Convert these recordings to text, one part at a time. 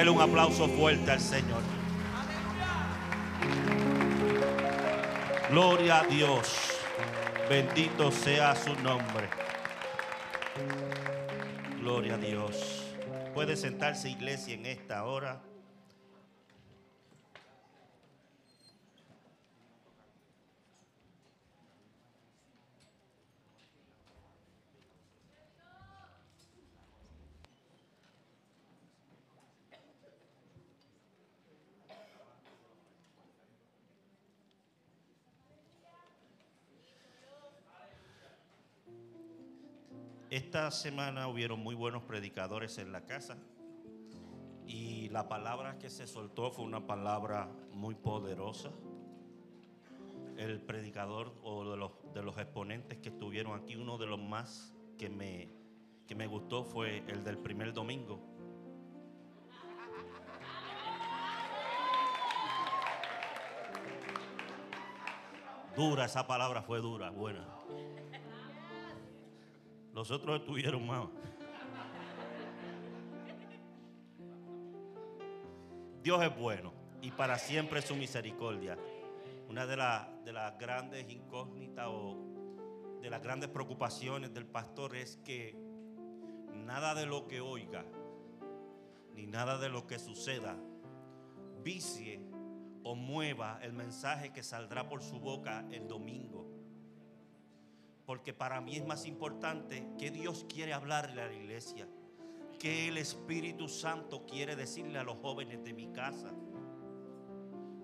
Dele un aplauso fuerte al Señor. Gloria a Dios. Bendito sea su nombre. Gloria a Dios. Puede sentarse iglesia en esta hora. Esta semana hubieron muy buenos predicadores en la casa y la palabra que se soltó fue una palabra muy poderosa. El predicador o de los, de los exponentes que estuvieron aquí, uno de los más que me, que me gustó fue el del primer domingo. Dura, esa palabra fue dura, buena. Los otros estuvieron más. Dios es bueno y para siempre su misericordia. Una de, de las grandes incógnitas o de las grandes preocupaciones del pastor es que nada de lo que oiga, ni nada de lo que suceda, vicie o mueva el mensaje que saldrá por su boca el domingo. Porque para mí es más importante que Dios quiere hablarle a la iglesia, que el Espíritu Santo quiere decirle a los jóvenes de mi casa,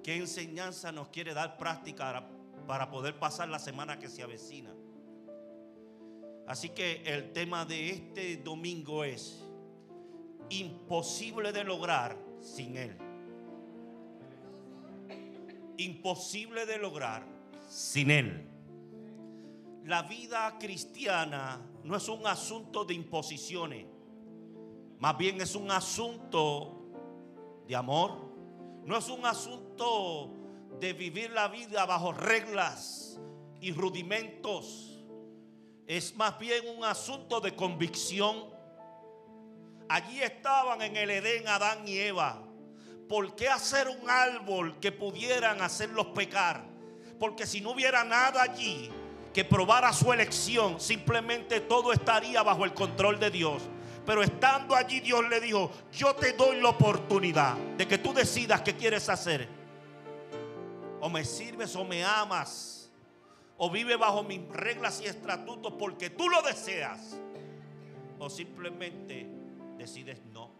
qué enseñanza nos quiere dar práctica para, poder pasar la semana que se avecina. Así que el tema de este domingo es imposible de lograr sin Él. Imposible de lograr sin Él la vida cristiana no es un asunto de imposiciones, más bien es un asunto de amor, no es un asunto de vivir la vida bajo reglas y rudimentos, es más bien un asunto de convicción. Allí estaban en el Edén Adán y Eva. ¿Por qué hacer un árbol que pudieran hacerlos pecar? Porque si no hubiera nada allí, que probara su elección, simplemente todo estaría bajo el control de Dios. Pero estando allí Dios le dijo, yo te doy la oportunidad de que tú decidas qué quieres hacer. O me sirves o me amas. O vive bajo mis reglas y estatutos porque tú lo deseas. O simplemente decides no.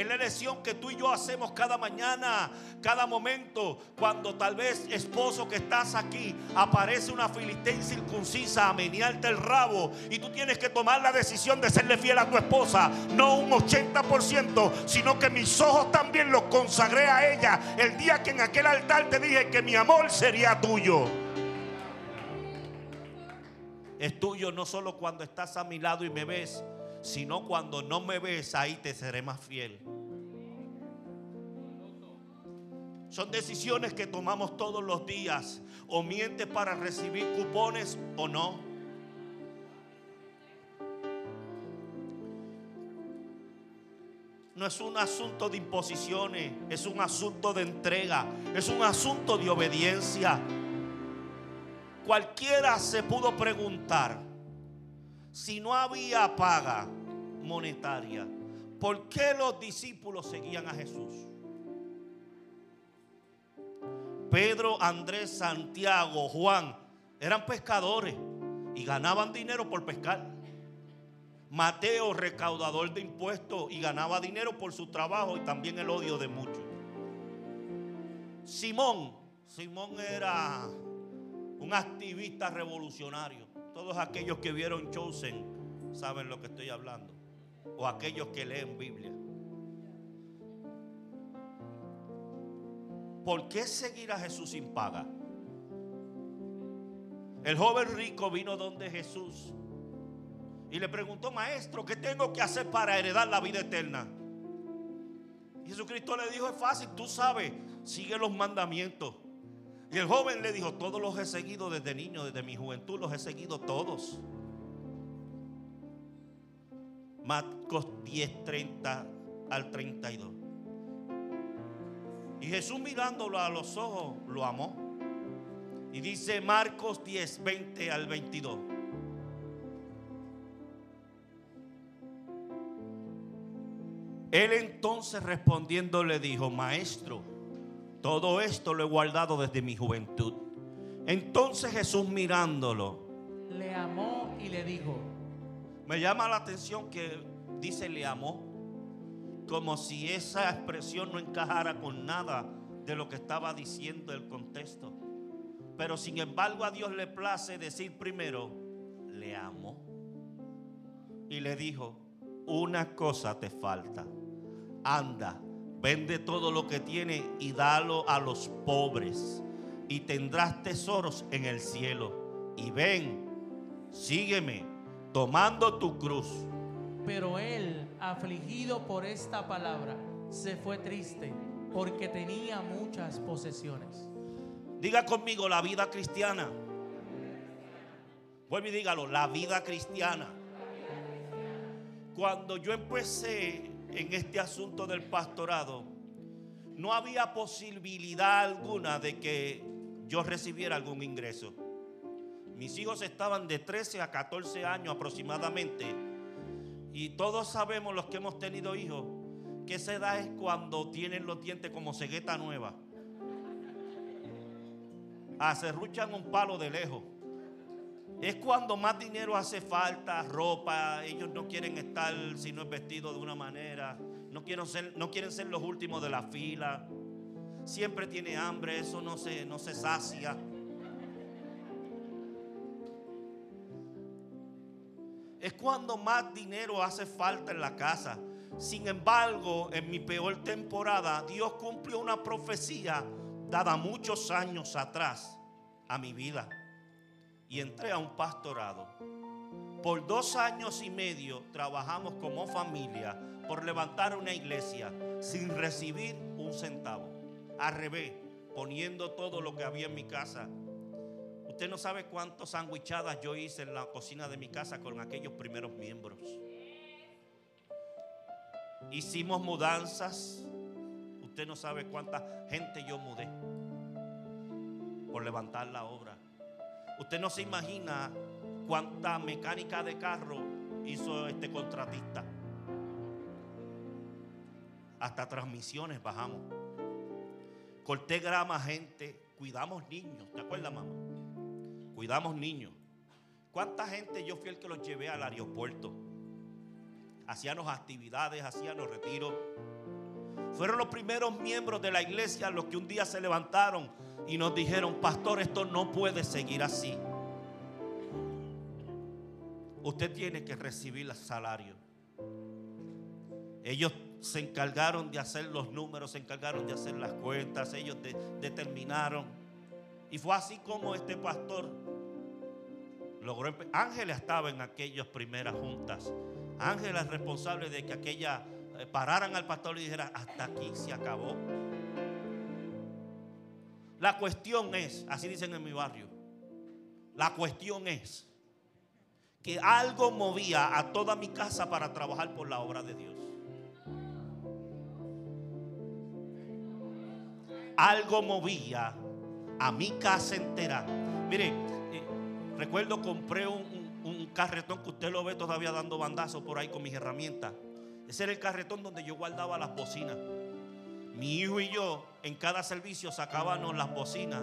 Es la elección que tú y yo hacemos cada mañana, cada momento, cuando tal vez esposo que estás aquí, aparece una filistea incircuncisa a menearte el rabo y tú tienes que tomar la decisión de serle fiel a tu esposa, no un 80%, sino que mis ojos también los consagré a ella el día que en aquel altar te dije que mi amor sería tuyo. Es tuyo no solo cuando estás a mi lado y me ves, sino cuando no me ves, ahí te seré más fiel. Son decisiones que tomamos todos los días. O mientes para recibir cupones o no. No es un asunto de imposiciones, es un asunto de entrega, es un asunto de obediencia. Cualquiera se pudo preguntar, si no había paga monetaria, ¿por qué los discípulos seguían a Jesús? Pedro, Andrés, Santiago, Juan eran pescadores y ganaban dinero por pescar. Mateo, recaudador de impuestos y ganaba dinero por su trabajo y también el odio de muchos. Simón, Simón era un activista revolucionario. Todos aquellos que vieron Chosen saben lo que estoy hablando. O aquellos que leen Biblia. ¿Por qué seguir a Jesús sin paga? El joven rico vino donde Jesús y le preguntó, maestro, ¿qué tengo que hacer para heredar la vida eterna? Jesucristo le dijo, es fácil, tú sabes, sigue los mandamientos. Y el joven le dijo, todos los he seguido desde niño, desde mi juventud los he seguido todos. Marcos 10, 30 al 32. Y Jesús mirándolo a los ojos, lo amó. Y dice Marcos 10, 20 al 22. Él entonces respondiendo le dijo, maestro, todo esto lo he guardado desde mi juventud. Entonces Jesús mirándolo, Le amó y le dijo, me llama la atención que dice le amó, como si esa expresión no encajara con nada de lo que estaba diciendo el contexto. Pero sin embargo a Dios le place decir primero, le amó. Y le dijo, una cosa te falta. Anda, vende todo lo que tiene y dalo a los pobres. Y tendrás tesoros en el cielo. Y ven, sígueme, tomando tu cruz. pero él, afligido por esta palabra, se fue triste porque tenía muchas posesiones. Diga conmigo la vida cristiana. Vuelve y dígalo, la vida cristiana. Cuando yo empecé en este asunto del pastorado, no había posibilidad alguna de que yo recibiera algún ingreso. Mis hijos estaban de 13 a 14 años aproximadamente. Y todos sabemos los que hemos tenido hijos que esa edad es cuando tienen los dientes como cegueta nueva. Acerruchan un palo de lejos. Es cuando más dinero hace falta, ropa. Ellos no quieren estar si no es vestido de una manera. No quieren ser, no quieren ser los últimos de la fila. Siempre tiene hambre, eso no se, no se sacia. Es cuando más dinero hace falta en la casa. Sin embargo, en mi peor temporada, Dios cumplió una profecía dada muchos años atrás a mi vida. Y entré a un pastorado. Por dos años y medio trabajamos como familia por levantar una iglesia sin recibir un centavo. Al revés, poniendo todo lo que había en mi casa. Usted no sabe cuántas sandwichadas yo hice en la cocina de mi casa con aquellos primeros miembros. Hicimos mudanzas. Usted no sabe cuánta gente yo mudé por levantar la obra. Usted no se imagina cuánta mecánica de carro hizo este contratista. Hasta transmisiones bajamos. Corté grama, gente. Cuidamos niños. ¿Te acuerdas, mamá? Cuidamos niños. ¿Cuánta gente yo fui el que los llevé al aeropuerto? Hacíamos actividades, hacíamos retiros. Fueron los primeros miembros de la iglesia los que un día se levantaron y nos dijeron, pastor, esto no puede seguir así. Usted tiene que recibir el salario. Ellos se encargaron de hacer los números, se encargaron de hacer las cuentas, ellos de- determinaron. Y fue así como este pastor logró. Ángela estaba en aquellas primeras juntas. Ángela es responsable de que aquella pararan al pastor y dijera, hasta aquí se acabó. La cuestión es, así dicen en mi barrio, la cuestión es que algo movía a toda mi casa para trabajar por la obra de Dios. Algo movía a mi casa entera. Mire, eh, recuerdo compré un, un- un carretón que usted lo ve todavía dando bandazos por ahí con mis herramientas. Ese era el carretón donde yo guardaba las bocinas. Mi hijo y yo en cada servicio sacábamos las bocinas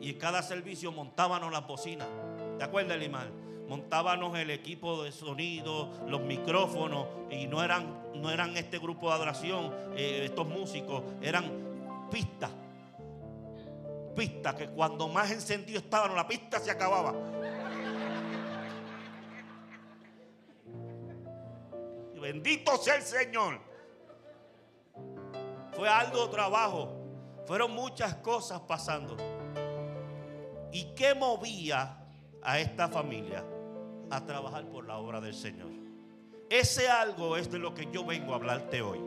y en cada servicio montábamos las bocinas. ¿Te acuerdas, Limal? Montábamos el equipo de sonido, los micrófonos y no eran, no eran este grupo de adoración, eh, estos músicos, eran pistas. Pistas que cuando más encendido estaban, la pista se acababa. Bendito sea el Señor. Fue algo trabajo. Fueron muchas cosas pasando. ¿Y qué movía a esta familia a trabajar por la obra del Señor? Ese algo es de lo que yo vengo a hablarte hoy.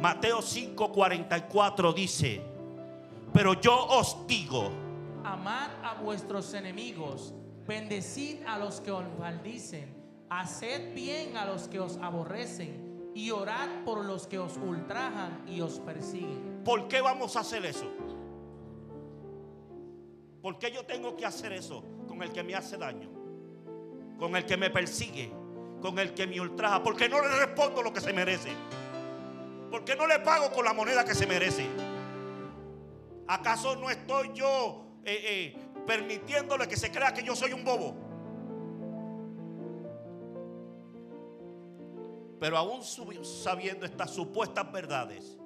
Mateo 5:44 dice, pero yo os digo, Amad a vuestros enemigos, bendecid a los que os maldicen, haced bien a los que os aborrecen y orad por los que os ultrajan y os persiguen. ¿Por qué vamos a hacer eso? ¿Por qué yo tengo que hacer eso con el que me hace daño? Con el que me persigue, con el que me ultraja. ¿Por qué no le respondo lo que se merece? ¿Por qué no le pago con la moneda que se merece? ¿Acaso no estoy yo eh, eh, permitiéndole que se crea que yo soy un bobo? Pero aún sabiendo estas supuestas verdades,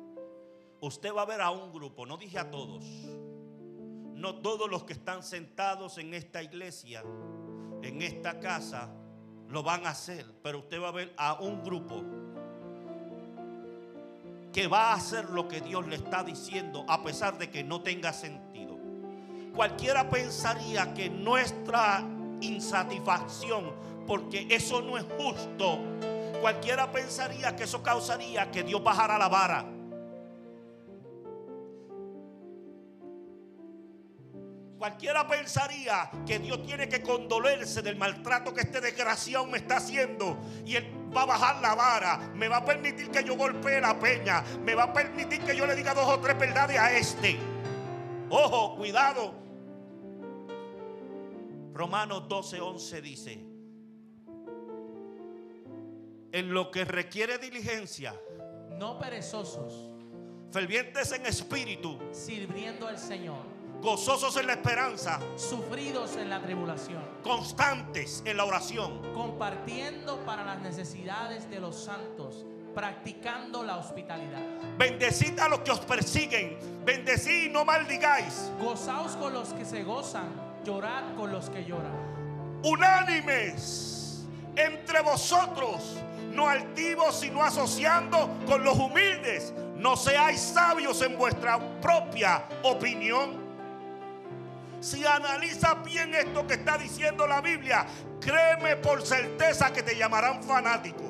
usted va a ver a un grupo, no dije a todos, no todos los que están sentados en esta iglesia, en esta casa, lo van a hacer, pero usted va a ver a un grupo que va a hacer lo que Dios le está diciendo a pesar de que no tenga sentido. Cualquiera pensaría que nuestra insatisfacción, porque eso no es justo, cualquiera pensaría que eso causaría que Dios bajara la vara. Cualquiera pensaría que Dios tiene que condolerse del maltrato que este desgraciado me está haciendo. Y Él va a bajar la vara. Me va a permitir que yo golpee la peña. Me va a permitir que yo le diga dos o tres verdades a este. Ojo, cuidado. Romanos 12, 11 dice. En lo que requiere diligencia. No perezosos. Fervientes en espíritu. Sirviendo al Señor gozosos en la esperanza, sufridos en la tribulación, constantes en la oración, compartiendo para las necesidades de los santos, practicando la hospitalidad. Bendecid a los que os persiguen, bendecid y no maldigáis. Gozaos con los que se gozan, llorad con los que lloran. Unánimes entre vosotros, no altivos, sino asociando con los humildes. No seáis sabios en vuestra propia opinión si analizas bien esto que está diciendo la Biblia, créeme por certeza que te llamarán fanático.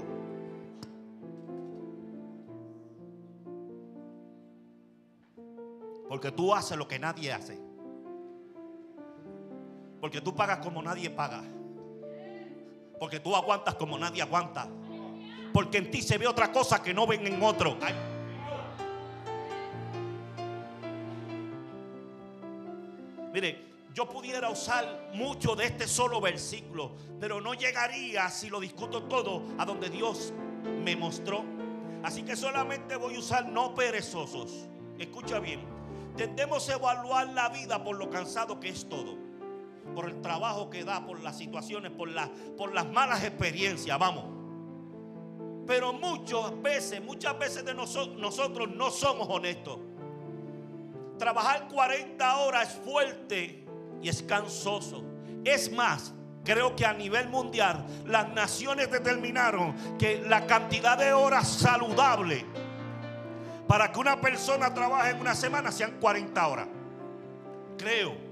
Porque tú haces lo que nadie hace. Porque tú pagas como nadie paga. Porque tú aguantas como nadie aguanta. Porque en ti se ve otra cosa que no ven en otro. Mire, yo pudiera usar mucho de este solo versículo, pero no llegaría si lo discuto todo a donde Dios me mostró. Así que solamente voy a usar no perezosos. Escucha bien, tendemos a evaluar la vida por lo cansado que es todo, por el trabajo que da, por las situaciones, por, por las malas experiencias, vamos. Pero muchas veces, muchas veces de nosotros no somos honestos. Trabajar 40 horas es fuerte y es cansoso. Es más, creo que a nivel mundial las naciones determinaron que la cantidad de horas saludable para que una persona trabaje en una semana sean 40 horas. Creo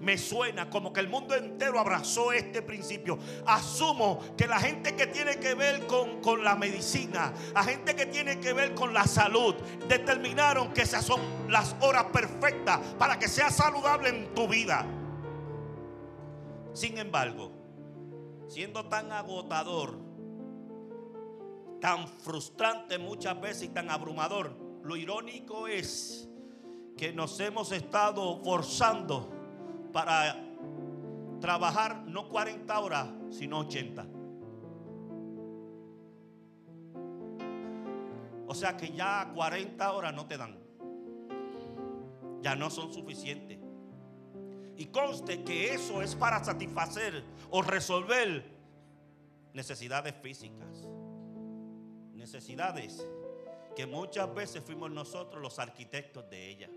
me suena como que el mundo entero abrazó este principio. Asumo que la gente que tiene que ver con, con, la medicina, la gente que tiene que ver con la salud, determinaron que esas son las horas perfectas para que sea saludable en tu vida. Sin embargo, siendo tan agotador, tan frustrante muchas veces y tan abrumador, lo irónico es que nos hemos estado forzando para trabajar no 40 horas, sino 80. O sea que ya 40 horas no te dan. Ya no son suficientes. Y conste que eso es para satisfacer o resolver necesidades físicas. Necesidades que muchas veces fuimos nosotros los arquitectos de ellas.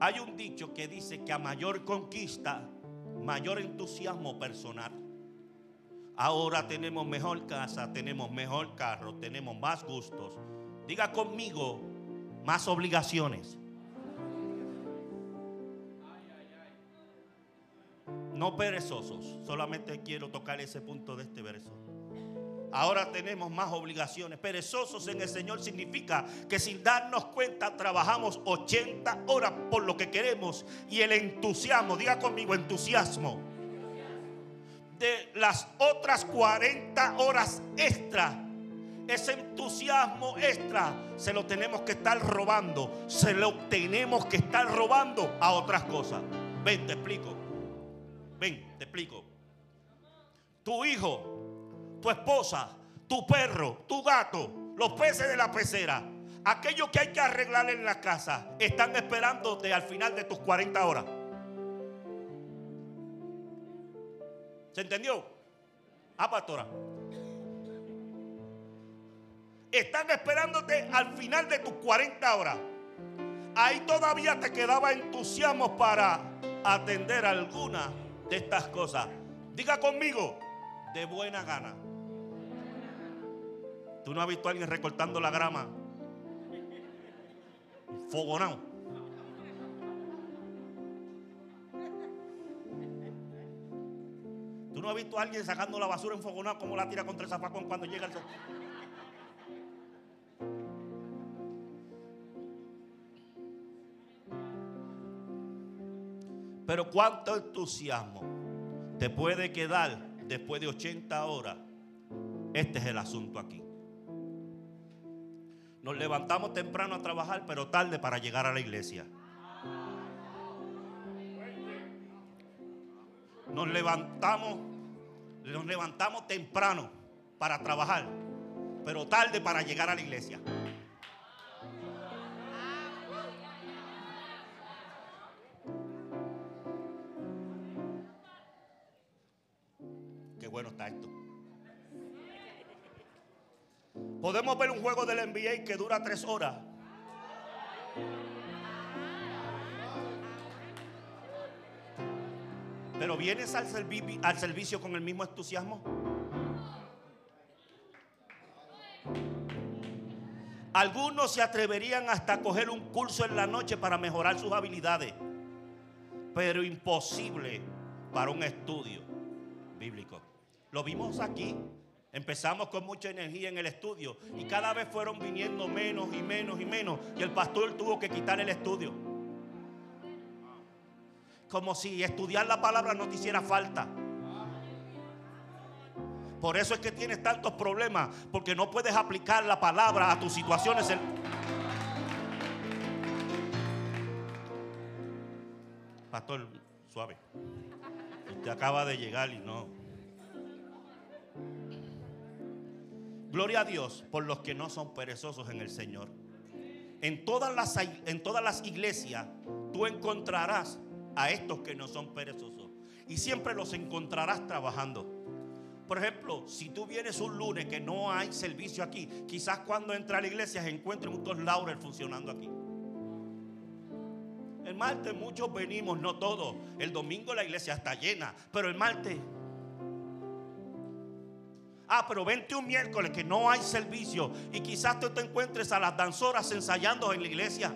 Hay un dicho que dice que a mayor conquista, mayor entusiasmo personal. Ahora tenemos mejor casa, tenemos mejor carro, tenemos más gustos. Diga conmigo, más obligaciones. no perezosos. Solamente quiero tocar ese punto de este verso. Ahora tenemos más obligaciones. Perezosos en el Señor significa que sin darnos cuenta trabajamos 80 horas por lo que queremos y el entusiasmo, diga conmigo entusiasmo, de las otras 40 horas extra ese entusiasmo extra se lo tenemos que estar robando, se lo tenemos que estar robando a otras cosas. Ven, te explico. Ven, te explico. Tu hijo, tu esposa, tu perro, tu gato, los peces de la pecera, aquellos que hay que arreglar en la casa, están esperándote al final de tus 40 horas. ¿Se entendió? Ah, pastora. Están esperándote al final de tus 40 horas. Ahí todavía te quedaba entusiasmo para atender alguna de estas cosas. Diga conmigo, de buena gana. ¿Tú no has visto a alguien recortando la grama? Fogonado. ¿Tú no has visto a alguien sacando la basura en fogonado como la tira contra el zafacón cuando llega el... Pero cuánto entusiasmo te puede quedar después de 80 horas. Este es el asunto aquí. Nos levantamos temprano a trabajar, pero tarde para llegar a la iglesia. Nos levantamos, nos levantamos temprano para trabajar, pero tarde para llegar a la iglesia. Juego del NBA que dura tres horas. Pero vienes al, al servicio con el mismo entusiasmo. Algunos se atreverían hasta a coger un curso en la noche para mejorar sus habilidades, pero imposible para un estudio bíblico. Lo vimos aquí. Empezamos con mucha energía en el estudio y cada vez fueron viniendo menos y menos y menos. Y el pastor tuvo que quitar el estudio. Como si estudiar la palabra no te hiciera falta. Por eso es que tienes tantos problemas, porque no puedes aplicar la palabra a tus situaciones. Pastor, suave. Usted acaba de llegar y no. Gloria a Dios por los que no son perezosos en el Señor. En todas las, en todas las iglesias tú encontrarás a estos que no son perezosos. Y siempre los encontrarás trabajando. Por ejemplo, si tú vienes un lunes que no hay servicio aquí, quizás cuando entra a la iglesia se encuentren muchos laureles funcionando aquí. El martes muchos venimos, no todos. El domingo la iglesia está llena, pero el martes Ah, pero vente un miércoles que no hay servicio y quizás tú te encuentres a las danzoras ensayando en la iglesia.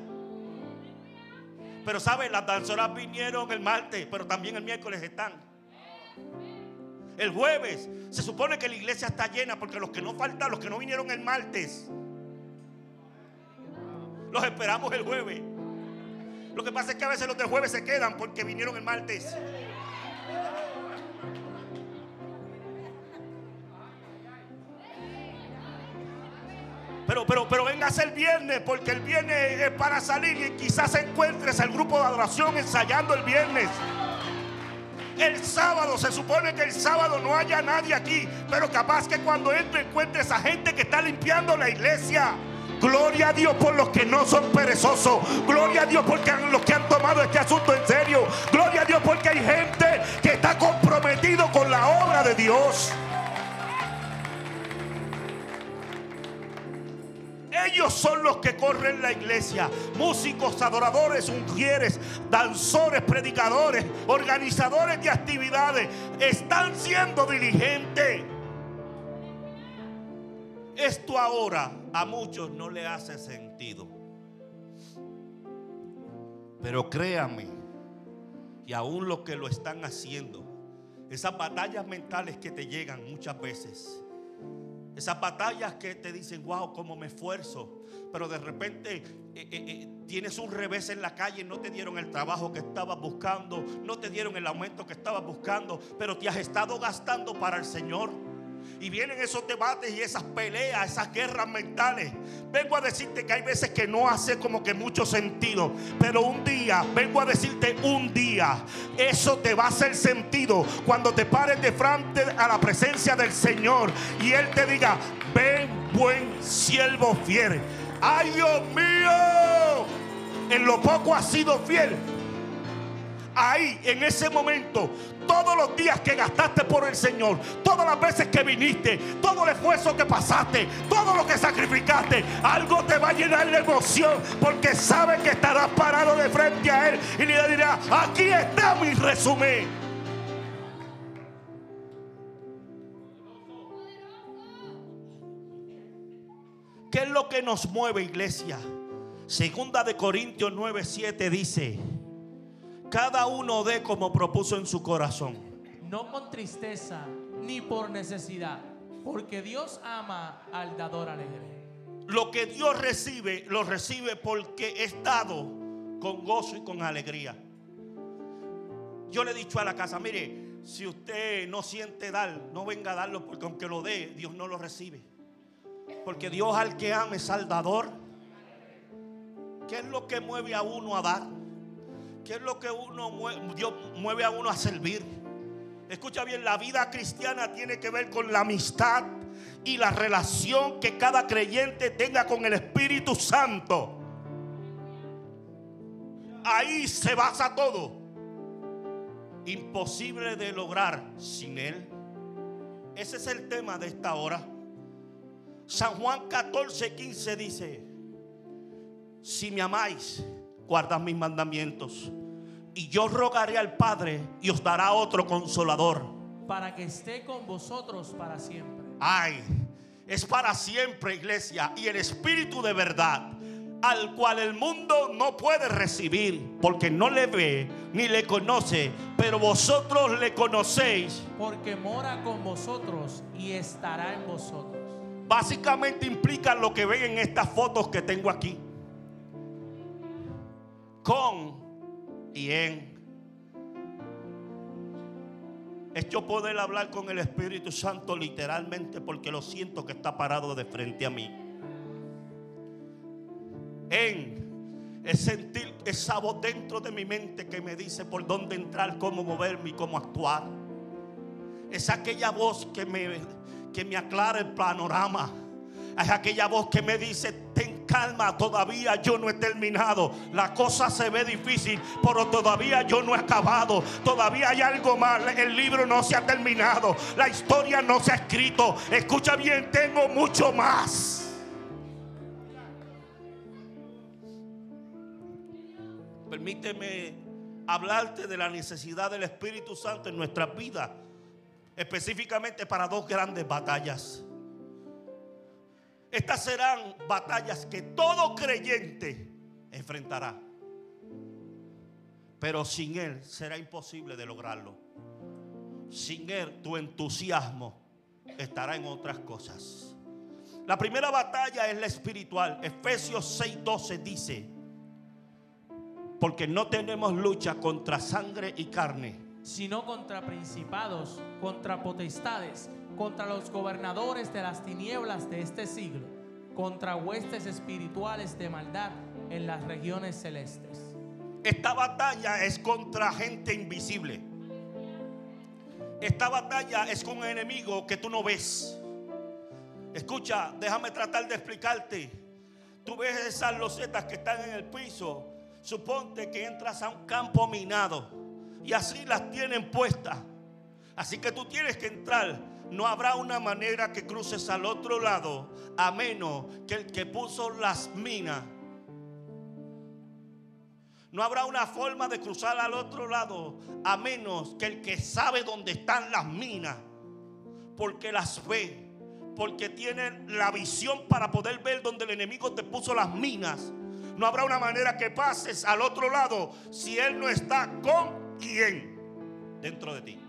Pero sabes, las danzoras vinieron el martes, pero también el miércoles están. El jueves se supone que la iglesia está llena porque los que no faltan, los que no vinieron el martes, los esperamos el jueves. Lo que pasa es que a veces los del jueves se quedan porque vinieron el martes. Pero, pero, pero vengas el viernes, porque el viernes es para salir y quizás encuentres el grupo de adoración ensayando el viernes. El sábado, se supone que el sábado no haya nadie aquí, pero capaz que cuando entre encuentres a gente que está limpiando la iglesia. Gloria a Dios por los que no son perezosos. Gloria a Dios porque los que han tomado este asunto en serio. Gloria a Dios porque hay gente que está comprometido con la obra de Dios. Ellos son los que corren la iglesia. Músicos, adoradores, ungieres, danzores, predicadores, organizadores de actividades. Están siendo diligentes. Esto ahora a muchos no le hace sentido. Pero créanme, y aún los que lo están haciendo, esas batallas mentales que te llegan muchas veces esas batallas que te dicen, wow, cómo me esfuerzo. Pero de repente eh, eh, eh, tienes un revés en la calle, no te dieron el trabajo que estabas buscando, no te dieron el aumento que estabas buscando, pero te has estado gastando para el Señor. Y vienen esos debates y esas peleas, esas guerras mentales. Vengo a decirte que hay veces que no hace como que mucho sentido, pero un día, vengo a decirte un día, eso te va a hacer sentido cuando te pares de frente a la presencia del Señor y Él te diga, ven buen siervo fiel. Ay Dios mío, en lo poco has sido fiel. Ahí, en ese momento, todos los días que gastaste por el Señor, todas las veces que viniste, todo el esfuerzo que pasaste, todo lo que sacrificaste, algo te va a llenar de emoción porque sabes que estarás parado de frente a Él y le dirá, aquí está mi resumen. ¿Qué es lo que nos mueve, iglesia? Segunda de Corintios 9:7 dice, cada uno dé como propuso en su corazón. No con tristeza ni por necesidad, porque Dios ama al dador alegre. Lo que Dios recibe, lo recibe porque es dado con gozo y con alegría. Yo le he dicho a la casa, mire, si usted no siente dar, no venga a darlo porque aunque lo dé, Dios no lo recibe. Porque Dios al que ama es al dador. ¿Qué es lo que mueve a uno a dar? ¿Qué es lo que uno Dios mueve a uno a servir? Escucha bien, la vida cristiana tiene que ver con la amistad y la relación que cada creyente tenga con el Espíritu Santo. Ahí se basa todo. Imposible de lograr sin Él. Ese es el tema de esta hora. San Juan 14, 15 dice, si me amáis, guardad mis mandamientos. Y yo rogaré al Padre y os dará otro consolador. Para que esté con vosotros para siempre. Ay, es para siempre, iglesia. Y el Espíritu de verdad, al cual el mundo no puede recibir, porque no le ve ni le conoce, pero vosotros le conocéis. Porque mora con vosotros y estará en vosotros. Básicamente implica lo que ven en estas fotos que tengo aquí. Con y en. Es yo poder hablar con el Espíritu Santo literalmente porque lo siento que está parado de frente a mí. En es sentir esa voz dentro de mi mente que me dice por dónde entrar, cómo moverme y cómo actuar. Es aquella voz que me, que me aclara el panorama. Es aquella voz que me dice, ten calma, todavía yo no he terminado. La cosa se ve difícil, pero todavía yo no he acabado. Todavía hay algo más. El libro no se ha terminado. La historia no se ha escrito. Escucha bien, tengo mucho más. Permíteme hablarte de la necesidad del Espíritu Santo en nuestras vidas. Específicamente para dos grandes batallas. Estas serán batallas que todo creyente enfrentará. Pero sin Él será imposible de lograrlo. Sin Él tu entusiasmo estará en otras cosas. La primera batalla es la espiritual. Efesios 6:12 dice, porque no tenemos lucha contra sangre y carne, sino contra principados, contra potestades, contra los gobernadores de las tinieblas de este siglo, contra huestes espirituales de maldad en las regiones celestes. Esta batalla es contra gente invisible. Esta batalla es con un enemigo que tú no ves. Escucha, déjame tratar de explicarte. Tú ves esas losetas que están en el piso. Suponte que entras a un campo minado y así las tienen puestas. Así que tú tienes que entrar. No habrá una manera que cruces al otro lado a menos que el que puso las minas. No habrá una forma de cruzar al otro lado a menos que el que sabe dónde están las minas, porque las ve, porque tiene la visión para poder ver donde el enemigo te puso las minas. No habrá una manera que pases al otro lado si Él no está con quien dentro de ti.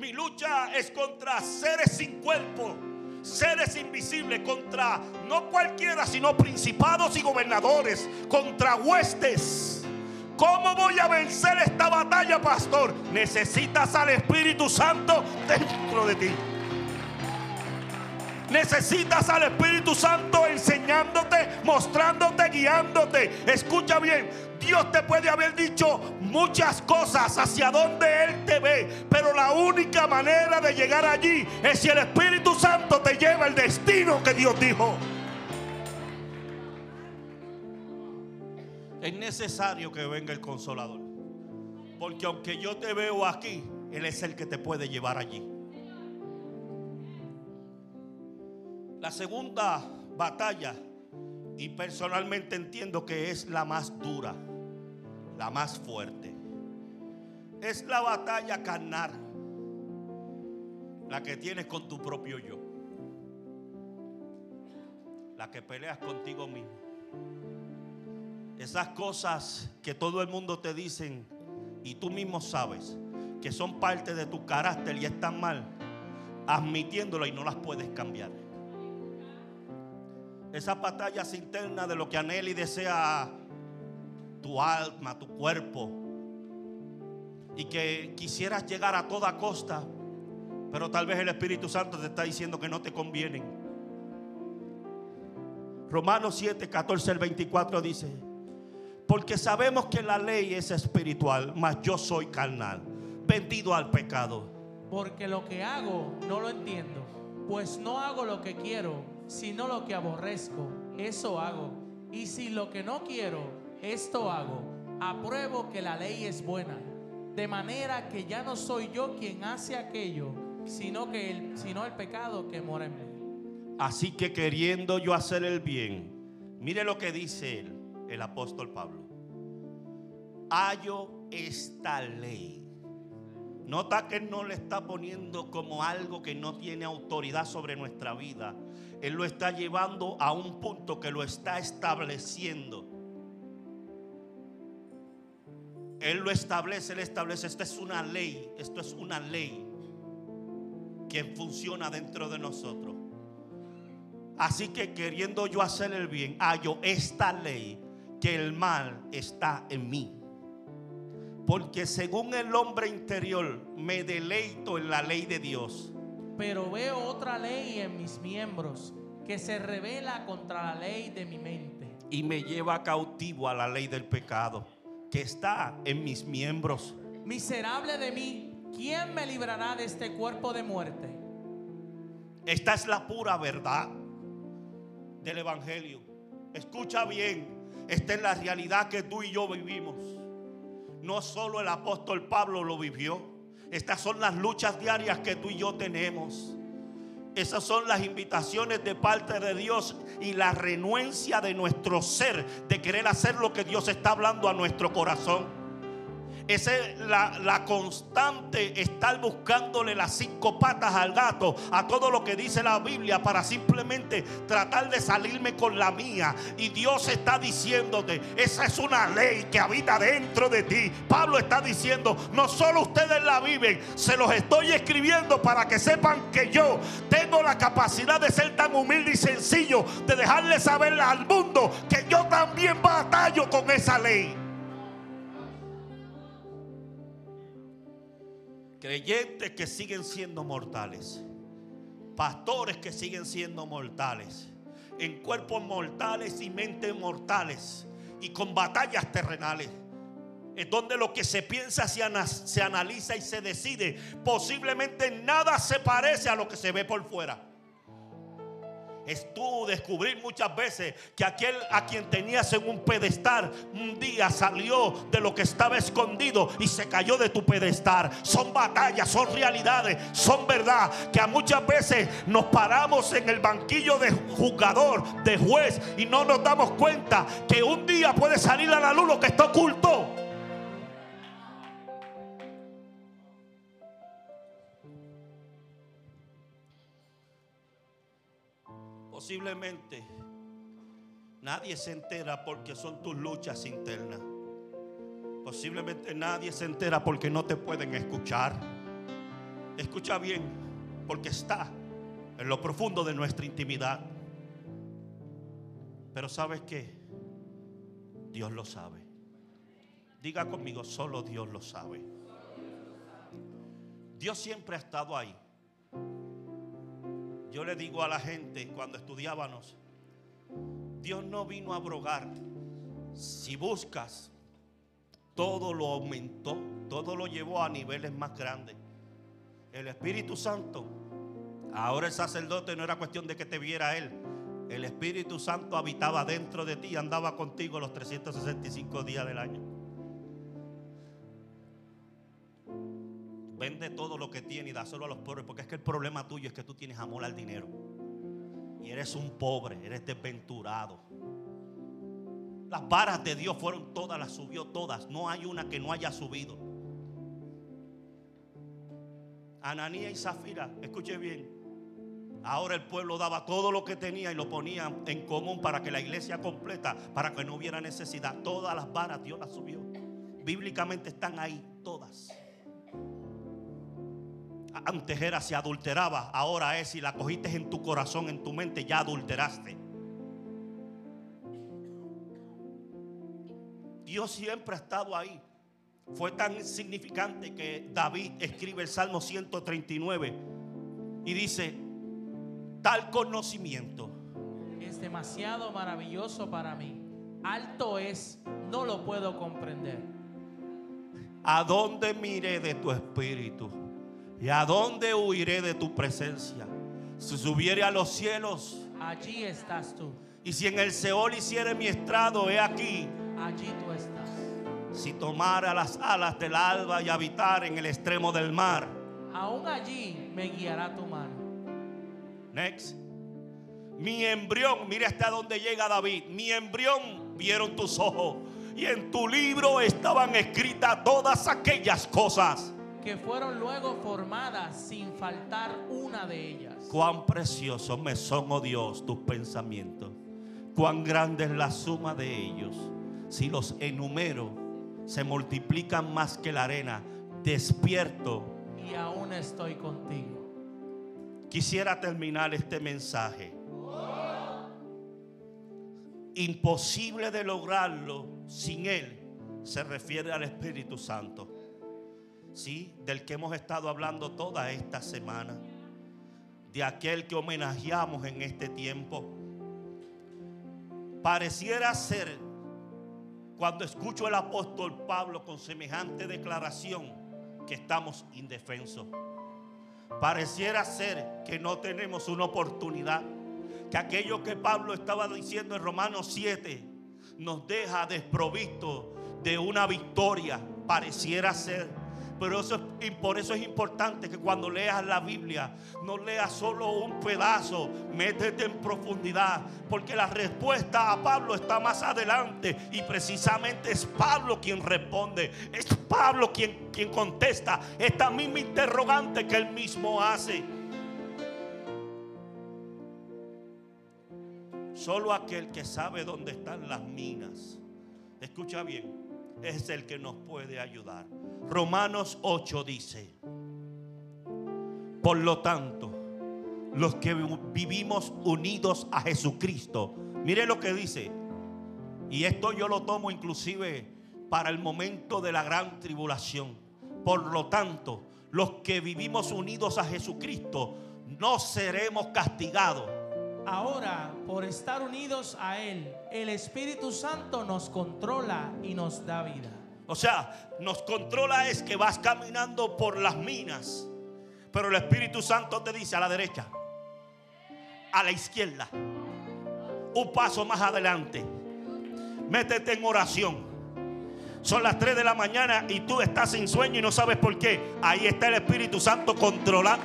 Mi lucha es contra seres sin cuerpo, seres invisibles, contra no cualquiera, sino principados y gobernadores, contra huestes, ¿Cómo voy a vencer esta batalla, pastor? Necesitas al Espíritu Santo dentro de ti. Necesitas al Espíritu Santo enseñándote, mostrándote, guiándote. Escucha bien, Dios te puede haber dicho muchas cosas hacia donde Él te ve, pero la única manera de llegar allí es si el Espíritu Santo te lleva el destino que Dios dijo. Es necesario que venga el consolador. Porque aunque yo te veo aquí, Él es el que te puede llevar allí. La segunda batalla, y personalmente entiendo que es la más dura, la más fuerte, es la batalla carnal, la que tienes con tu propio yo, la que peleas contigo mismo. Esas cosas que todo el mundo te dicen y tú mismo sabes que son parte de tu carácter y están mal, admitiéndolo y no las puedes cambiar. Esas batallas internas de lo que anhela y desea tu alma, tu cuerpo. Y que quisieras llegar a toda costa, pero tal vez el Espíritu Santo te está diciendo que no te convienen. Romanos 7, 14 al 24 dice, porque sabemos que la ley es espiritual, mas yo soy carnal, vendido al pecado. Porque lo que hago no lo entiendo, pues no hago lo que quiero sino lo que aborrezco, eso hago. Y si lo que no quiero, esto hago, apruebo que la ley es buena. De manera que ya no soy yo quien hace aquello, sino que el, sino el pecado que mora en mí. Así que queriendo yo hacer el bien, mire lo que dice el apóstol Pablo. Hallo esta ley. Nota que no le está poniendo como algo que no tiene autoridad sobre nuestra vida, él lo está llevando a un punto que lo está estableciendo. Él lo establece, Él establece, esta es una ley, esto es una ley que funciona dentro de nosotros. Así que queriendo yo hacer el bien, hallo esta ley que el mal está en mí. Porque según el hombre interior me deleito en la ley de Dios pero veo otra ley en mis miembros que se revela contra la ley de mi mente. Y me lleva cautivo a la ley del pecado que está en mis miembros. Miserable de mí, ¿quién me librará de este cuerpo de muerte? Esta es la pura verdad del Evangelio. Escucha bien, esta es la realidad que tú y yo vivimos. No solo el apóstol Pablo lo vivió, estas son las luchas diarias que tú y yo tenemos. Esas son las invitaciones de parte de Dios y la renuencia de nuestro ser de querer hacer lo que Dios está hablando a nuestro corazón. Esa es la, constante estar buscándole las cinco patas al gato, a todo lo que dice la Biblia, para simplemente tratar de salirme con la mía. Y Dios está diciéndote, esa es una ley que habita dentro de ti. Pablo está diciendo, no solo ustedes la viven, se los estoy escribiendo para que sepan que yo tengo la capacidad de ser tan humilde y sencillo, de dejarle saber al mundo que yo también batallo con esa ley. Creyentes que siguen siendo mortales, pastores que siguen siendo mortales, en cuerpos mortales y mentes mortales y con batallas terrenales. Es donde lo que se piensa se, analiza y se decide. Posiblemente nada se parece a lo que se ve por fuera es tú descubrir muchas veces que aquel a quien tenías en un pedestal un día salió de lo que estaba escondido y se cayó de tu pedestal. Son batallas, son realidades, son verdad que a muchas veces nos paramos en el banquillo de juzgador, de juez y no nos damos cuenta que un día puede salir a la luz lo que está oculto. Posiblemente nadie se entera porque son tus luchas internas. Posiblemente nadie se entera porque no te pueden escuchar. Escucha bien, porque está en lo profundo de nuestra intimidad. Pero ¿sabes qué? Dios lo sabe. Diga conmigo, solo Dios lo sabe. Dios siempre ha estado ahí. Yo le digo a la gente cuando estudiábamos, Dios no vino a abrogar. Si buscas, todo lo aumentó, todo lo llevó a niveles más grandes. El Espíritu Santo, ahora el sacerdote no era cuestión de que te viera él. El Espíritu Santo habitaba dentro de ti andaba contigo los 365 días del año. Vende todo lo que tiene y dáselo a los pobres, porque es que el problema tuyo es que tú tienes amor al dinero. Y eres un pobre, eres desventurado. Las varas de Dios fueron todas, las subió todas. No hay una que no haya subido. Ananía y Zafira, escuche bien. Ahora el pueblo daba todo lo que tenía y lo ponía en común para que la iglesia completa, para que no hubiera necesidad. Todas las varas Dios las subió. Bíblicamente están ahí todas. Antes era si adulteraba, ahora es si la cogiste en tu corazón, en tu mente, ya adulteraste. Dios siempre ha estado ahí. Fue tan significante que David escribe el Salmo 139 y dice, tal conocimiento Es demasiado maravilloso para mí. Alto es, no lo puedo comprender. ¿A dónde miré de tu espíritu? ¿Y a dónde huiré de tu presencia? Si subiere a los cielos Allí estás tú. y si en el Seol hiciere mi estrado, he aquí. Allí tú estás. Si tomara las alas del alba y habitar en el extremo del mar. Aún allí me guiará tu mano. Next. Mi embrión, mira hasta dónde llega David. Mi embrión vieron tus ojos. Y en tu libro estaban escritas todas aquellas cosas. Que fueron luego formadas sin faltar una de ellas. Cuán preciosos me son, oh Dios, tus pensamientos. Cuán grande es la suma de ellos. Si los enumero, se multiplican más que la arena. Despierto. Y aún estoy contigo. Quisiera terminar este mensaje. Imposible de lograrlo sin Él. Se refiere al Espíritu Santo. Sí, del que hemos estado hablando toda esta semana. De aquel que homenajeamos en este tiempo. Pareciera ser, cuando escucho al apóstol Pablo con semejante declaración, que estamos indefensos. Pareciera ser que no tenemos una oportunidad. Que aquello que Pablo estaba diciendo en Romanos 7 nos deja desprovisto de una victoria. Pareciera ser. Pero eso es- por eso es importante que cuando leas la Biblia no leas solo un pedazo, métete en profundidad, porque la respuesta a Pablo está más adelante y precisamente es Pablo quien responde, es Pablo quien, quien contesta esta misma interrogante que él mismo hace. Solo aquel que sabe dónde están las minas, escucha bien, es el que nos puede ayudar. Romanos 8 dice, por lo tanto, los que vivimos unidos a Jesucristo, mire lo que dice, y esto yo lo tomo inclusive para el momento de la gran tribulación. Por lo tanto, los que vivimos unidos a Jesucristo, no seremos castigados. Ahora, por estar unidos a Él, el Espíritu Santo nos controla y nos da vida. O sea, nos controla es que vas caminando por las minas, pero el Espíritu Santo te dice a la derecha, a la izquierda, un paso más adelante, métete en oración. Son las 3 de la mañana y tú estás sin sueño y no sabes por qué. Ahí está el Espíritu Santo controlando.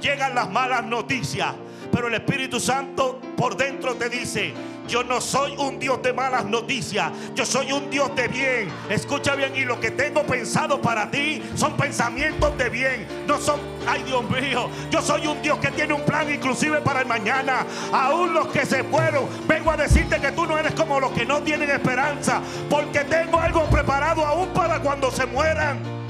Llegan las malas noticias, pero el Espíritu Santo por dentro te dice, yo no soy un Dios de malas noticias, yo soy un Dios de bien. Escucha bien, y lo que tengo pensado para ti son pensamientos de bien, no son, ay Dios mío, yo soy un Dios que tiene un plan inclusive para el mañana. Aún los que se fueron, vengo a decirte que tú no eres como los que no tienen esperanza, porque tengo algo preparado aún para cuando se mueran.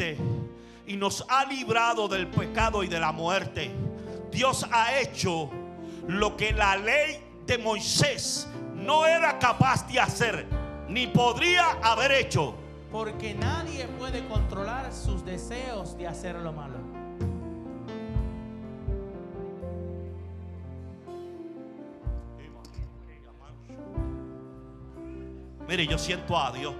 Dice, y nos ha librado del pecado y de la muerte. Dios ha hecho lo que la ley de Moisés no era capaz de hacer, ni podría haber hecho. Porque nadie puede controlar sus deseos de hacer lo malo. Mire, yo siento a Dios.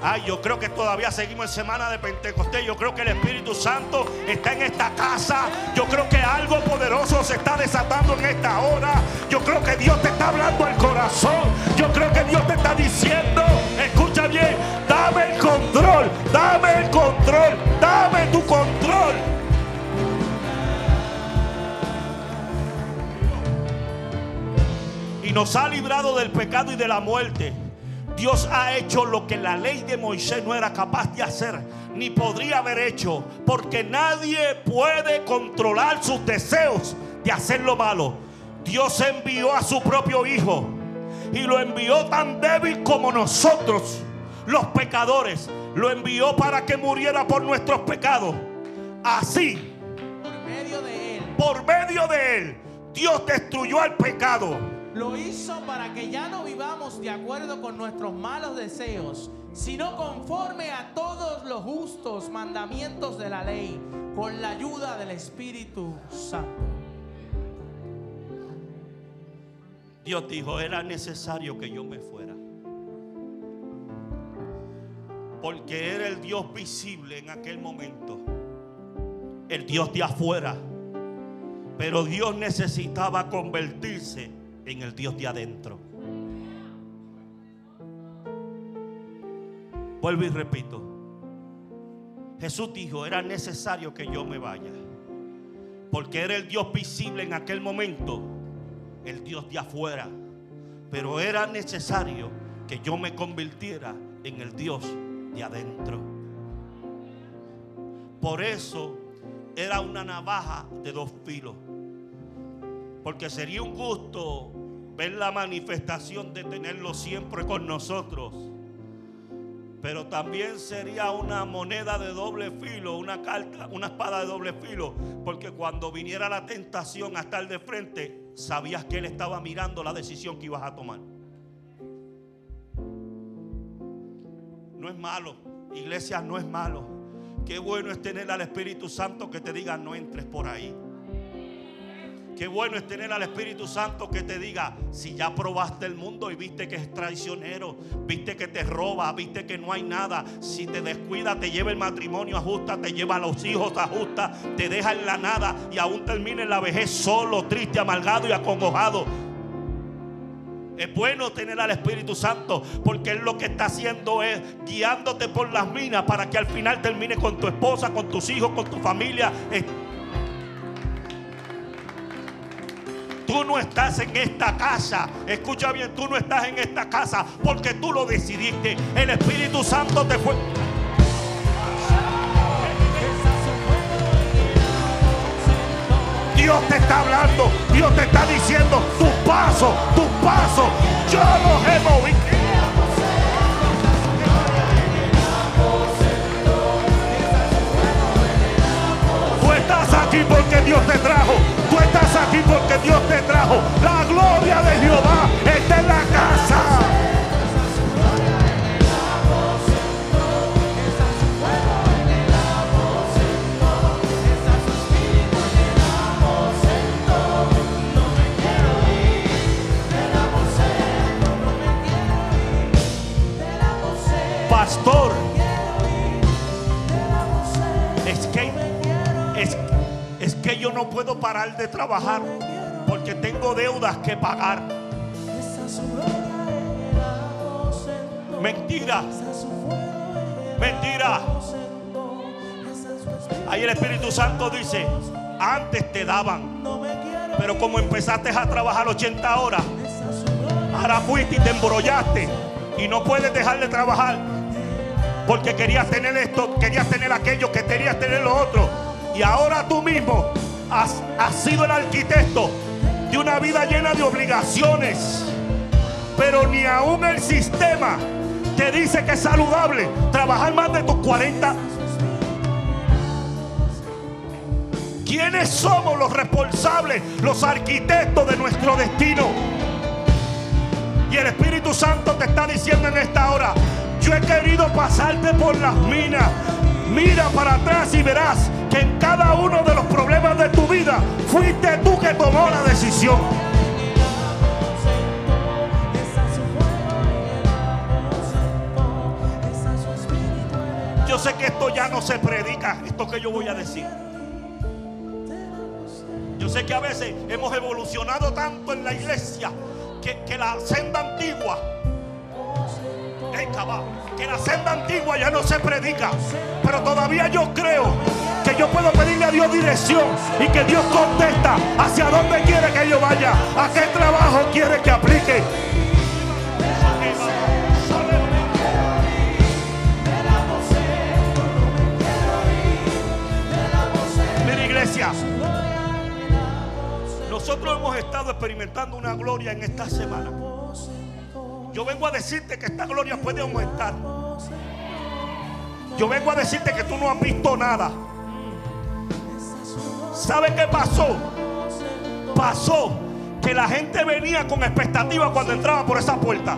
Ay, yo creo que todavía seguimos en semana de Pentecostés. Yo creo que el Espíritu Santo está en esta casa. Yo creo que algo poderoso se está desatando en esta hora. Yo creo que Dios te está hablando al corazón. Yo creo que Dios te está diciendo, escucha bien, dame el control, dame el control, dame tu control. Y nos ha librado del pecado y de la muerte. Dios ha hecho lo que la ley de Moisés no era capaz de hacer, ni podría haber hecho, porque nadie puede controlar sus deseos de hacer lo malo. Dios envió a su propio Hijo y lo envió tan débil como nosotros, los pecadores. Lo envió para que muriera por nuestros pecados. Así, Por medio de Él. por medio de él, Dios destruyó al pecado. Lo hizo para que ya no vivamos de acuerdo con nuestros malos deseos, sino conforme a todos los justos mandamientos de la ley, con la ayuda del Espíritu Santo. Dios dijo, era necesario que yo me fuera. Porque era el Dios visible en aquel momento. El Dios de afuera. Pero Dios necesitaba convertirse en el Dios de adentro. Vuelvo y repito. Jesús dijo, era necesario que yo me vaya. Porque era el Dios visible en aquel momento el Dios de afuera. Pero era necesario que yo me convirtiera en el Dios de adentro. Por eso era una navaja de dos filos. Porque sería un gusto ver la manifestación de tenerlo siempre con nosotros. Pero también sería una moneda de doble filo, una carta, una espada de doble filo, porque cuando viniera la tentación a estar de frente, sabías que él estaba mirando la decisión que ibas a tomar. No es malo, iglesia, no es malo. Qué bueno es tener al Espíritu Santo que te diga no entres por ahí. Qué bueno es tener al Espíritu Santo que te diga, si ya probaste el mundo y viste que es traicionero, viste que te roba, viste que no hay nada, si te descuida, te lleva el matrimonio, ajusta, te lleva a los hijos, ajusta, te deja en la nada y aún termina en la vejez solo, triste, amargado y acongojado. Es bueno tener al Espíritu Santo porque Él lo que está haciendo es guiándote por las minas para que al final termine con tu esposa, con tus hijos, con tu familia. Tú no estás en esta casa. Escucha bien, tú no estás en esta casa porque tú lo decidiste. El Espíritu Santo te fue. Dios te está hablando. Dios te está diciendo tus pasos, tus pasos. Yo los he movido. Dios te trajo. Tú estás aquí porque Dios te trajo. La gloria de Jehová está en la casa. Que yo no puedo parar de trabajar porque tengo deudas que pagar. Mentira, mentira. Ahí el Espíritu Santo dice, antes te daban, pero como empezaste a trabajar 80 horas, ahora fuiste y te embrollaste y no puedes dejar de trabajar porque querías tener esto, querías tener aquello, que querías tener lo otro. Y ahora tú mismo has, sido el arquitecto de una vida llena de obligaciones. Pero ni aún el sistema te dice que es saludable trabajar más de tus 40. ¿Quiénes somos los responsables, los arquitectos de nuestro destino? Y el Espíritu Santo te está diciendo en esta hora, yo he querido pasarte por las minas. Mira para atrás y verás en cada uno de los problemas de tu vida fuiste tú que tomó la decisión. Yo sé que esto ya no se predica, esto que yo voy a decir. Yo sé que a veces hemos evolucionado tanto en la iglesia que, la senda antigua, que la senda antigua ya no se predica. Pero todavía yo creo que yo puedo pedirle a Dios dirección y que Dios contesta hacia dónde quiere que yo vaya, a qué trabajo quiere que aplique. Mira iglesia, nosotros hemos estado experimentando una gloria en esta semana. Yo vengo a decirte que esta gloria puede aumentar. Yo vengo a decirte que tú no has visto nada. ¿Sabe qué pasó? Pasó que la gente venía con expectativa cuando entraba por esa puerta.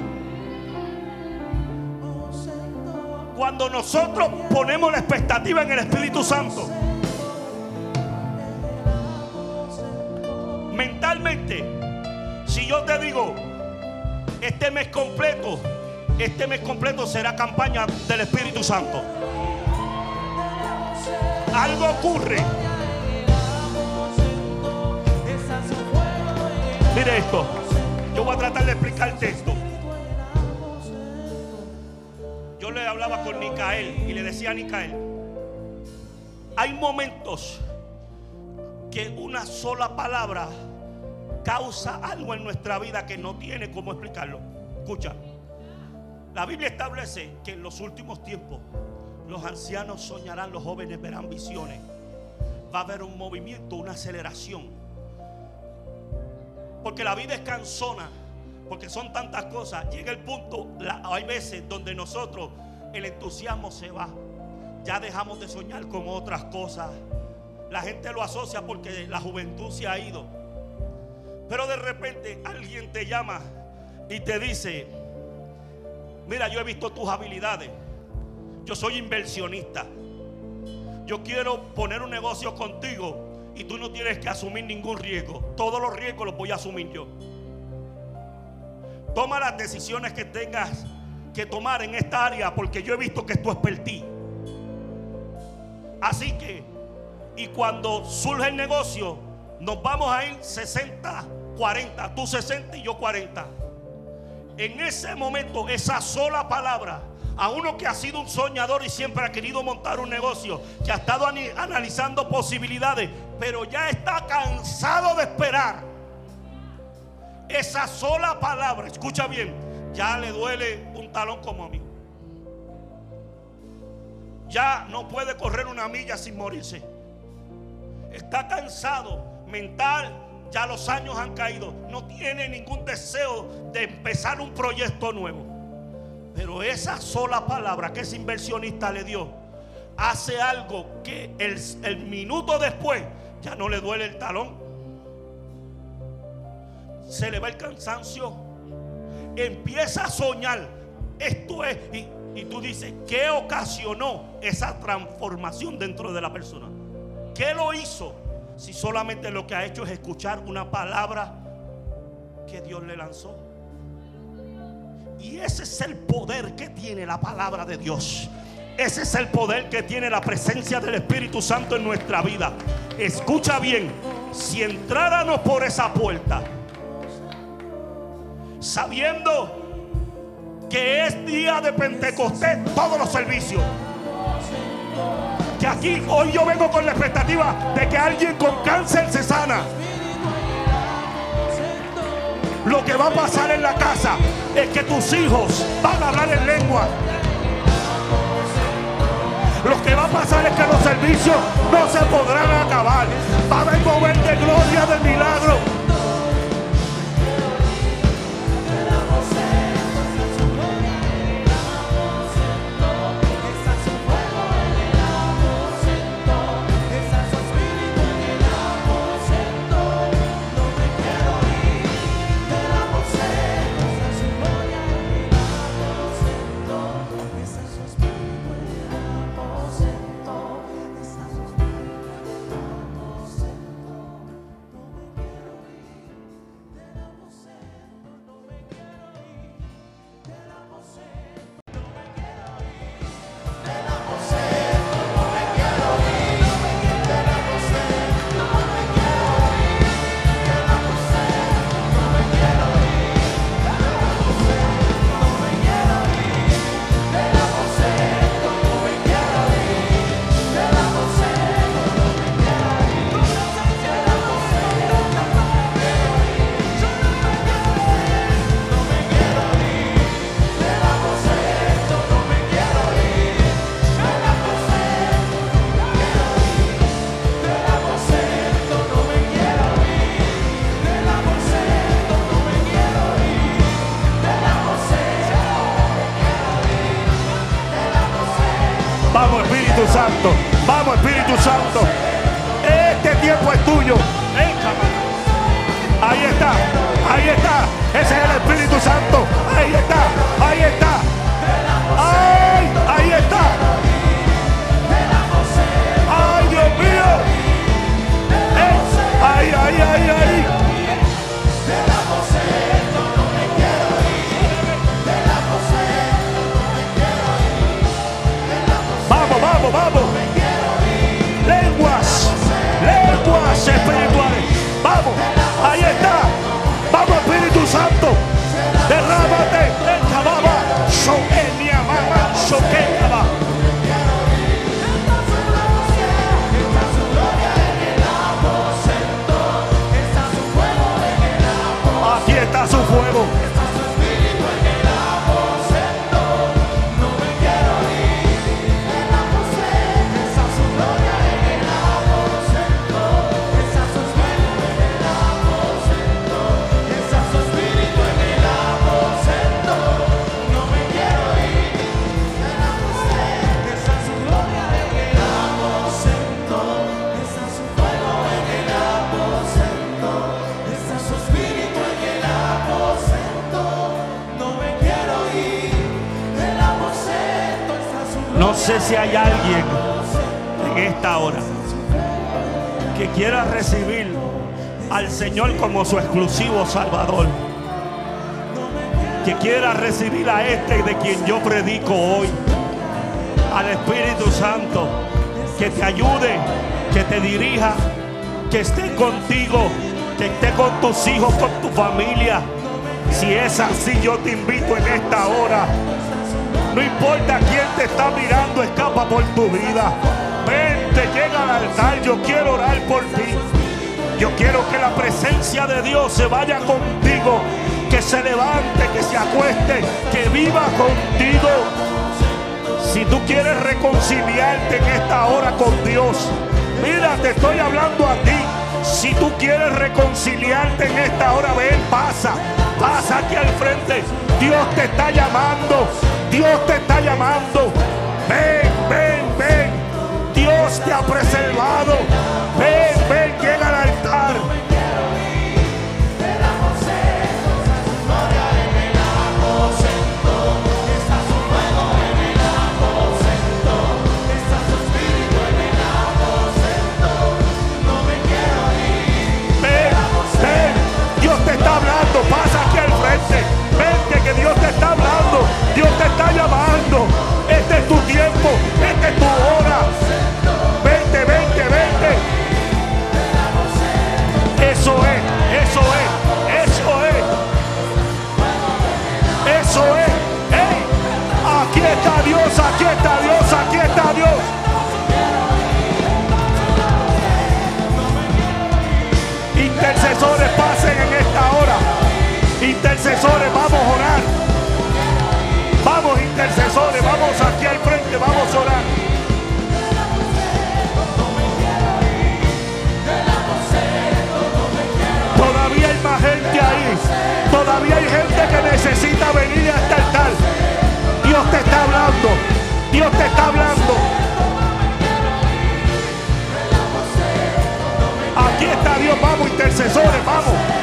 Cuando nosotros ponemos la expectativa en el Espíritu Santo, mentalmente, si yo te digo, este mes completo, este mes completo será campaña del Espíritu Santo. Algo ocurre. Mire esto. Yo voy a tratar de explicarte esto. Yo le hablaba con Nicael y le decía a Nicael, hay momentos que una sola palabra causa algo en nuestra vida que no tiene cómo explicarlo. Escucha, la Biblia establece que en los últimos tiempos los ancianos soñarán, los jóvenes verán visiones. Va a haber un movimiento, una aceleración. Porque la vida es cansona, porque son tantas cosas. Llega el punto, hay veces donde nosotros el entusiasmo se va. Ya dejamos de soñar con otras cosas. La gente lo asocia porque la juventud se ha ido. Pero de repente alguien te llama y te dice, mira, yo he visto tus habilidades. Yo soy inversionista. Yo quiero poner un negocio contigo y tú no tienes que asumir ningún riesgo. Todos los riesgos los voy a asumir yo. Toma las decisiones que tengas que tomar en esta área porque yo he visto que es tu expertise. Así que, y cuando surge el negocio, nos vamos a ir 60 40, tú 60 y yo 40. En ese momento, esa sola palabra, a uno que ha sido un soñador y siempre ha querido montar un negocio, que ha estado analizando posibilidades, pero ya está cansado de esperar. Esa sola palabra, escucha bien, ya le duele un talón como a mí. Ya no puede correr una milla sin morirse. Está cansado mental ya los años han caído, no tiene ningún deseo de empezar un proyecto nuevo. Pero esa sola palabra que ese inversionista le dio, hace algo que el, minuto después ya no le duele el talón. Se le va el cansancio. Empieza a soñar. Esto es, y, y tú dices, ¿qué ocasionó esa transformación dentro de la persona? ¿Qué lo hizo? Si solamente lo que ha hecho es escuchar una palabra que Dios le lanzó? Y ese es el poder que tiene la palabra de Dios. Ese es el poder que tiene la presencia del Espíritu Santo en nuestra vida. Escucha bien, si entráramos por esa puerta, sabiendo que es día de Pentecostés, todos los servicios que aquí hoy yo vengo con la expectativa de que alguien con cáncer se sana. Lo que va a pasar en la casa es que tus hijos van a hablar en lengua. Lo que va a pasar es que los servicios no se podrán acabar. Va a haber mover de gloria del milagro. Su exclusivo Salvador. Que quiera recibir a este de quien yo predico hoy. Al Espíritu Santo. Que te ayude, que te dirija, que esté contigo, que esté con tus hijos, con tu familia. Si es así, yo te invito en esta hora no importa quién te está mirando, escapa por tu vida. Vente, llega al altar. Yo quiero orar por ti. Yo quiero que la presencia de Dios se vaya contigo. Que se levante, que se acueste, que viva contigo. Si tú quieres reconciliarte en esta hora con Dios, mira, te estoy hablando a ti. Si tú quieres reconciliarte en esta hora, ven, pasa, pasa aquí al frente. Dios te está llamando. Dios te está llamando. Ven, ven, ven. Dios te ha preservado. Ven, ven, llega al vamos aquí al frente, vamos a orar. Todavía hay más gente ahí. Todavía hay gente que necesita venir a este altar. Dios te está hablando. Dios te está hablando. Aquí está Dios. Vamos, intercesores, vamos.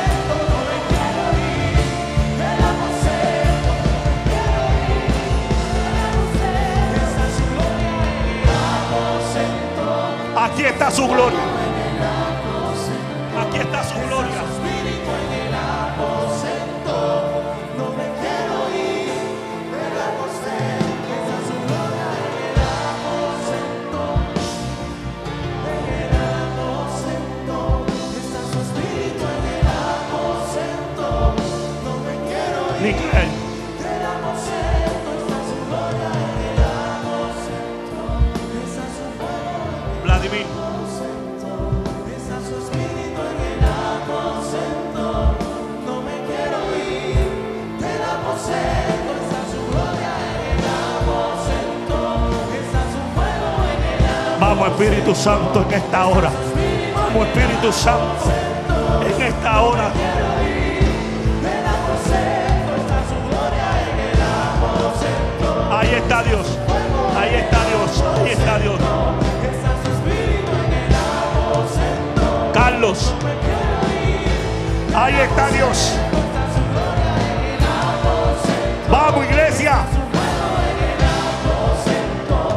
Aquí está su gloria. Espíritu Santo en esta hora. Vamos Espíritu Santo en esta hora. Ahí está Dios. Ahí está Dios. Ahí está Dios. Carlos. Ahí está Dios. Vamos iglesia.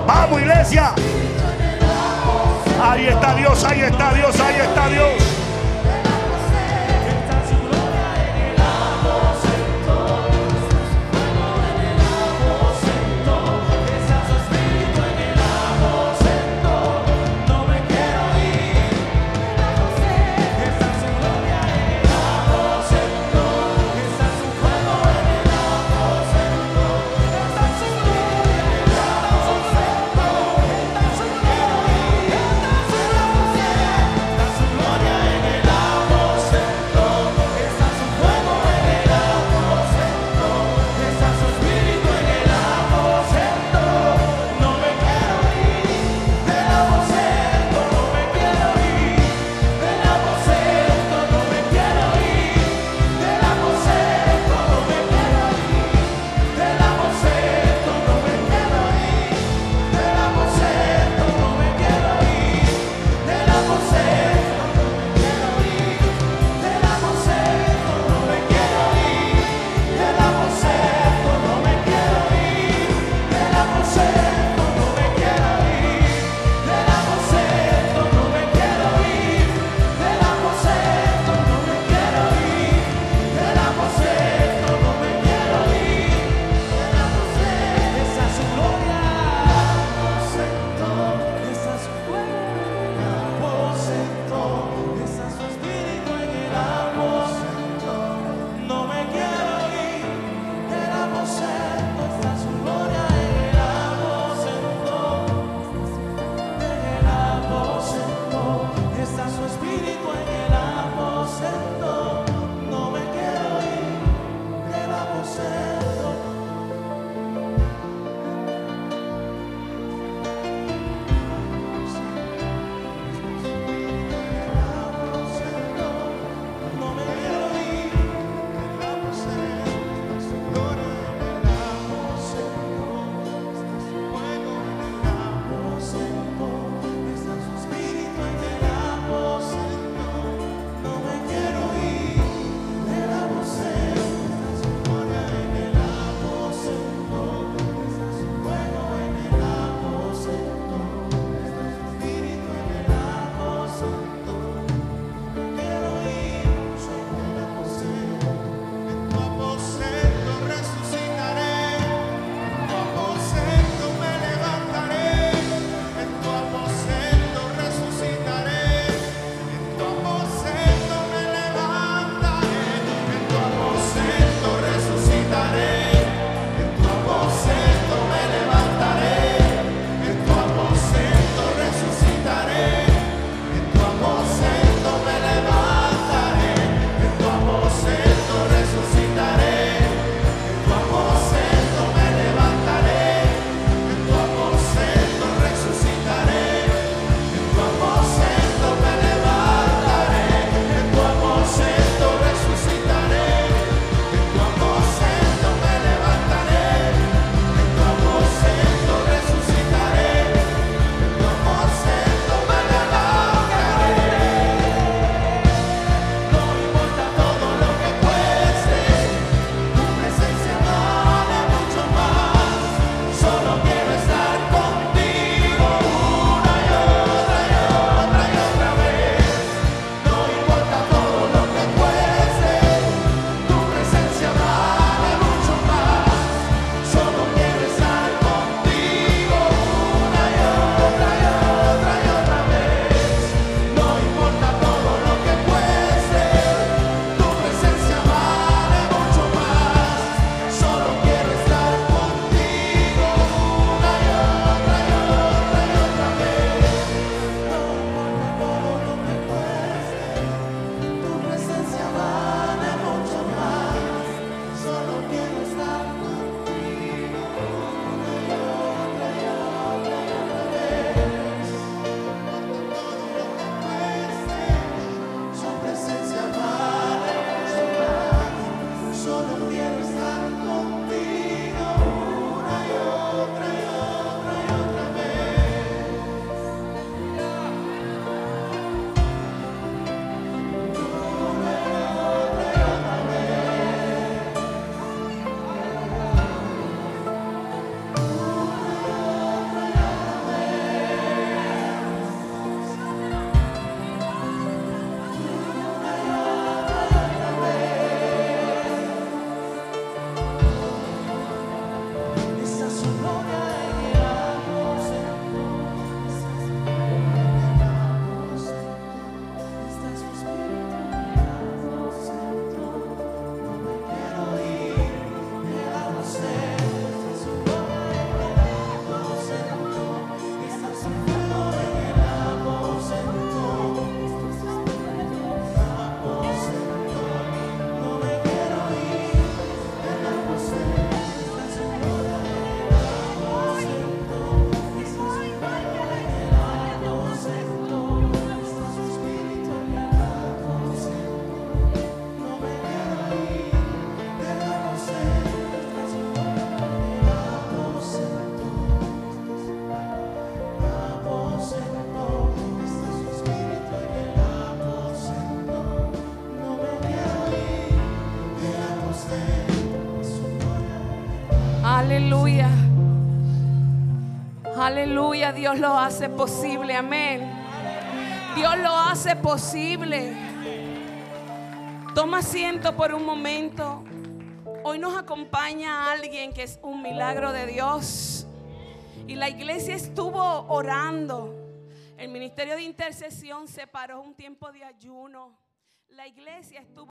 Vamos iglesia. Ahí está Dios, ahí está Dios, ahí está Dios. Aleluya, Dios lo hace posible, amén. Dios lo hace posible. Toma asiento por un momento. Hoy nos acompaña alguien que es un milagro de Dios. Y la iglesia estuvo orando. El ministerio de intercesión separó un tiempo de ayuno. La iglesia estuvo